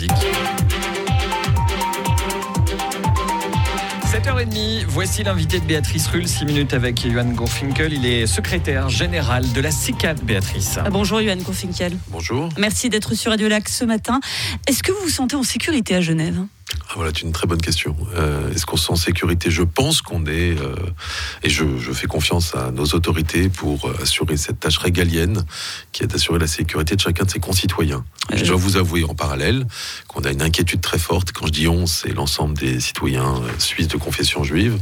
musique. 7h30, voici l'invité de Béatrice Rull, 6 minutes avec Johan Gofinkel. Il est secrétaire général de la CICAD, Béatrice. Ah, bonjour Johan Gofinkel. Bonjour. Merci d'être sur Radio Lac ce matin. Est-ce que vous vous sentez en sécurité à Genève? Ah, voilà, c'est une très bonne question. Euh, est-ce qu'on se sent en sécurité? Je pense qu'on est, euh, et je, fais confiance à nos autorités pour euh, assurer cette tâche régalienne qui est d'assurer la sécurité de chacun de ses concitoyens. je dois vous avouer en parallèle qu'on a une inquiétude très forte. Quand je dis on, c'est l'ensemble des citoyens suisses de confession juive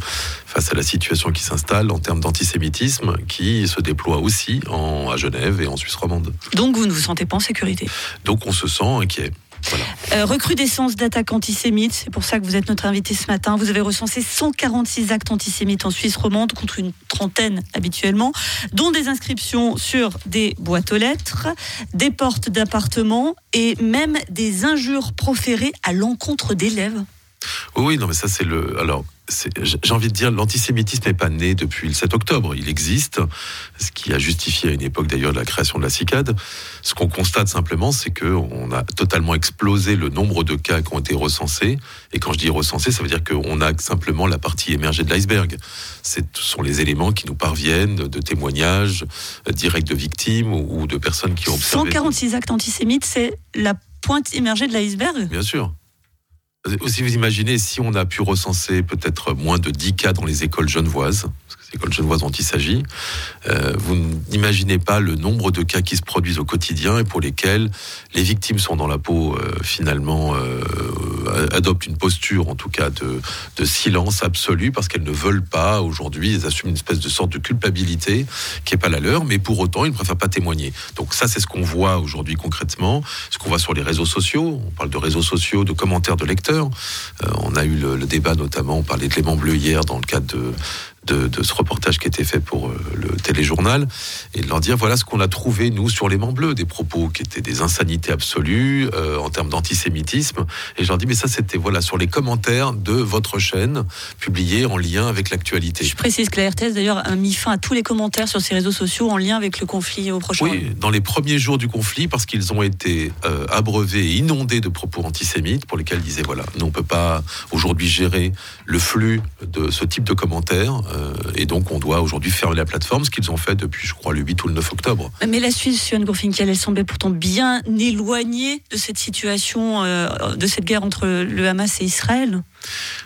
face à la situation qui s'installe en termes d'antisémitisme qui se déploie aussi en, à Genève et en Suisse romande. Donc vous ne vous sentez pas en sécurité? Donc on se sent inquiet. Euh, recrudescence d'attaques antisémites, c'est pour ça que vous êtes notre invité ce matin. Vous avez recensé 146 actes antisémites en Suisse romande contre une trentaine habituellement, dont des inscriptions sur des boîtes aux lettres, des portes d'appartements et même des injures proférées à l'encontre d'élèves. Oui, non, mais ça c'est le. Alors, j'ai envie de dire, l'antisémitisme n'est pas né depuis le 7 octobre. Il existe, ce qui a justifié à une époque d'ailleurs la création de la CICAD. Ce qu'on constate simplement, c'est qu'on a totalement explosé le nombre de cas qui ont été recensés. Et quand je dis recensés, ça veut dire qu'on a simplement la partie émergée de l'iceberg. Ce sont les éléments qui nous parviennent de témoignages directs de victimes ou de personnes qui ont observé. 146 actes antisémites, c'est la pointe immergée de l'iceberg? Bien sûr. Aussi, vous imaginez si on a pu recenser peut-être moins de 10 cas dans les écoles genevoises, écoles genevoises dont il s'agit, euh, vous n'imaginez pas le nombre de cas qui se produisent au quotidien et pour lesquels les victimes sont dans la peau, euh, finalement, euh, adoptent une posture, en tout cas, de, de silence absolu parce qu'elles ne veulent pas, aujourd'hui, elles assument une espèce de sorte de culpabilité qui n'est pas la leur, mais pour autant, ils ne préfèrent pas témoigner. Donc ça, c'est ce qu'on voit aujourd'hui concrètement, ce qu'on voit sur les réseaux sociaux. On parle de réseaux sociaux, de commentaires de lecteurs. On a eu le, débat, notamment, on parlait de Bleu hier dans le cadre de, de, ce reportage qui a été fait pour euh, le téléjournal et de leur dire voilà ce qu'on a trouvé nous sur les Bleus, des propos qui étaient des insanités absolues euh, en termes d'antisémitisme. Et je leur dis mais ça c'était voilà sur les commentaires de votre chaîne publiés en lien avec l'actualité. Je précise que la RTS d'ailleurs a mis fin à tous les commentaires sur ses réseaux sociaux en lien avec le conflit au prochain. Oui, dans les premiers jours du conflit parce qu'ils ont été euh, abreuvés et inondés de propos antisémites pour lesquels ils disaient voilà nous on peut pas aujourd'hui gérer le flux de ce type de commentaires. Euh, et donc, on doit aujourd'hui fermer la plateforme, ce qu'ils ont fait depuis, je crois, le 8 ou le 9 octobre. Mais la Suisse, Johan Gourfinkel, elle semblait pourtant bien éloignée de cette situation, euh, de cette guerre entre le Hamas et Israël.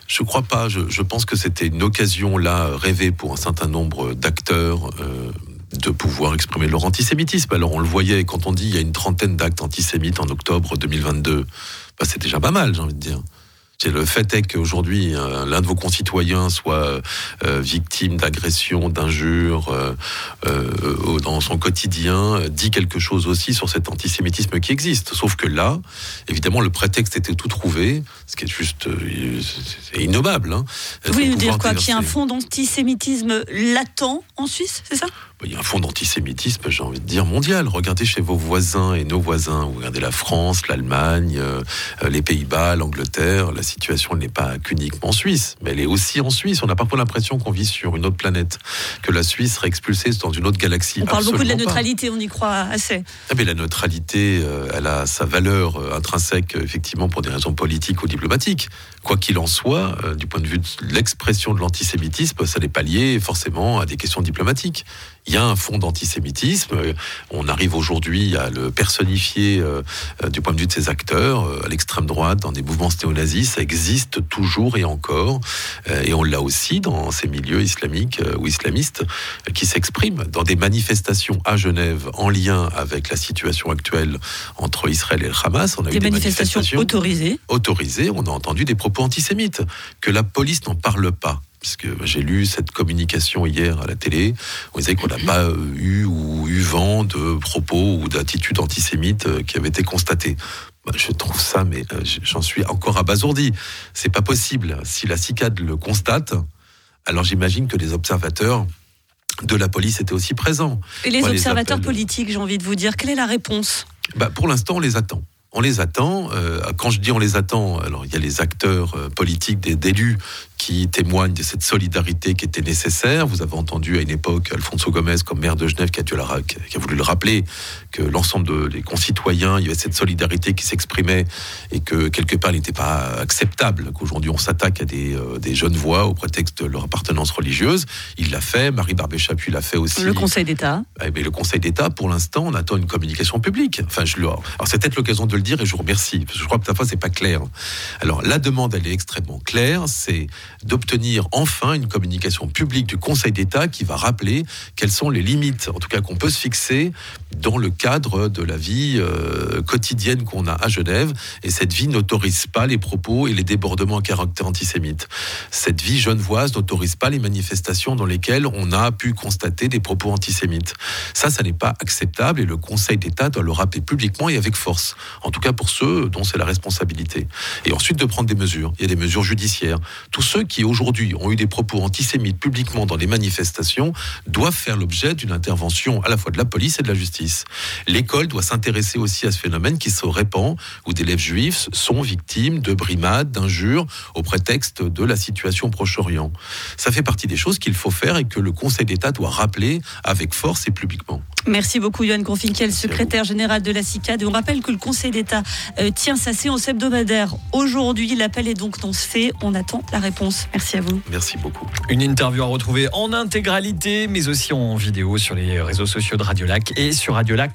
Je ne crois pas. Je, pense que c'était une occasion là rêvée pour un certain nombre d'acteurs. Euh, de pouvoir exprimer leur antisémitisme. Alors on le voyait quand on dit il y a une trentaine d'actes antisémites en octobre 2022, bah, c'est déjà pas mal, j'ai envie de dire le fait est qu'aujourd'hui, euh, l'un de vos concitoyens soit euh, victime d'agressions, d'injures euh, dans son quotidien, dit quelque chose aussi sur cet antisémitisme qui existe. Sauf que là, évidemment, le prétexte était tout trouvé, ce qui est juste innommable. Hein, Vous voulez nous dire quoi Qu'il y a un fond d'antisémitisme latent en Suisse, c'est ça? Il y a un fond d'antisémitisme, j'ai envie de dire, mondial. Regardez chez vos voisins et nos voisins. Vous regardez la France, l'Allemagne, euh, les Pays-Bas, l'Angleterre. La situation n'est pas qu'uniquement suisse, mais elle est aussi en Suisse. On a parfois l'impression qu'on vit sur une autre planète, que la Suisse serait expulsée dans une autre galaxie. On parle beaucoup de la neutralité, on y croit assez. Ah, mais la neutralité, euh, elle a sa valeur euh, intrinsèque, effectivement, pour des raisons politiques ou diplomatiques. Quoi qu'il en soit, du point de vue de l'expression de l'antisémitisme, ça n'est pas lié forcément à des questions diplomatiques il y a un fond d'antisémitisme. On arrive aujourd'hui à le personnifier euh, du point de vue de ses acteurs, euh, à l'extrême droite, dans des mouvements néo-nazis. Ça existe toujours et encore. Euh, et on l'a aussi dans ces milieux islamiques ou islamistes qui s'expriment dans des manifestations à Genève en lien avec la situation actuelle entre Israël et le Hamas. On a des, eu des manifestations, manifestations autorisées. Autorisées. On a entendu des propos antisémites. Que la police n'en parle pas puisque j'ai lu cette communication hier à la télé, on disait qu'on n'a pas euh, eu ou eu vent de propos ou d'attitudes antisémites euh, qui avaient été constatées. Bah, je trouve ça, mais euh, j'en suis encore abasourdi. C'est pas possible. Si la CICAD le constate, alors j'imagine que les observateurs de la police étaient aussi présents. Et les observateurs politiques, j'ai envie de vous dire, quelle est la réponse? Bah, Pour l'instant, on les attend on les attend. quand je dis on les attend, alors il y a les acteurs politiques, des d'élus qui témoignent de cette solidarité qui était nécessaire. Vous avez entendu à une époque Alfonso Gomez comme maire de Genève qui a, dû qui a voulu le rappeler que l'ensemble des concitoyens, il y avait cette solidarité qui s'exprimait et que quelque part il n'était pas acceptable qu'aujourd'hui on s'attaque à des, euh, des, jeunes voix au prétexte de leur appartenance religieuse. Il l'a fait, Marie Barbet-Chapuis l'a fait aussi. Le Conseil d'État. Eh mais le Conseil d'État, pour l'instant, on attend une communication publique. Enfin, je alors c'est peut-être l'occasion de le dire et je vous remercie parce que je crois que parfois c'est pas clair. Alors la demande, elle est extrêmement claire, c'est d'obtenir enfin une communication publique du Conseil d'État qui va rappeler quelles sont les limites, en tout cas qu'on peut se fixer dans le cadre de la vie euh, quotidienne qu'on a à Genève. Et cette vie n'autorise pas les propos et les débordements à caractère antisémite. Cette vie genevoise n'autorise pas les manifestations dans lesquelles on a pu constater des propos antisémites. Ça, ça n'est pas acceptable et le Conseil d'État doit le rappeler publiquement et avec force. En tout cas pour ceux dont c'est la responsabilité. Et ensuite de prendre des mesures. Il y a des mesures judiciaires. Tous ceux qui aujourd'hui ont eu des propos antisémites publiquement dans les manifestations doivent faire l'objet d'une intervention à la fois de la police et de la justice. L'école doit s'intéresser aussi à ce phénomène qui se répand, où d'élèves juifs sont victimes de brimades, d'injures, au prétexte de la situation au Proche-Orient. Ça fait partie des choses qu'il faut faire et que le Conseil d'État doit rappeler avec force et publiquement. Merci beaucoup, Johan Confinkel, secrétaire général de la CICAD. Et on rappelle que le Conseil d'État euh, tient sa séance hebdomadaire aujourd'hui. L'appel est donc lancé. On attend la réponse. Merci à vous. Merci beaucoup. Une interview à retrouver en intégralité, mais aussi en vidéo sur les réseaux sociaux de Radio Lac et sur Radio Lac.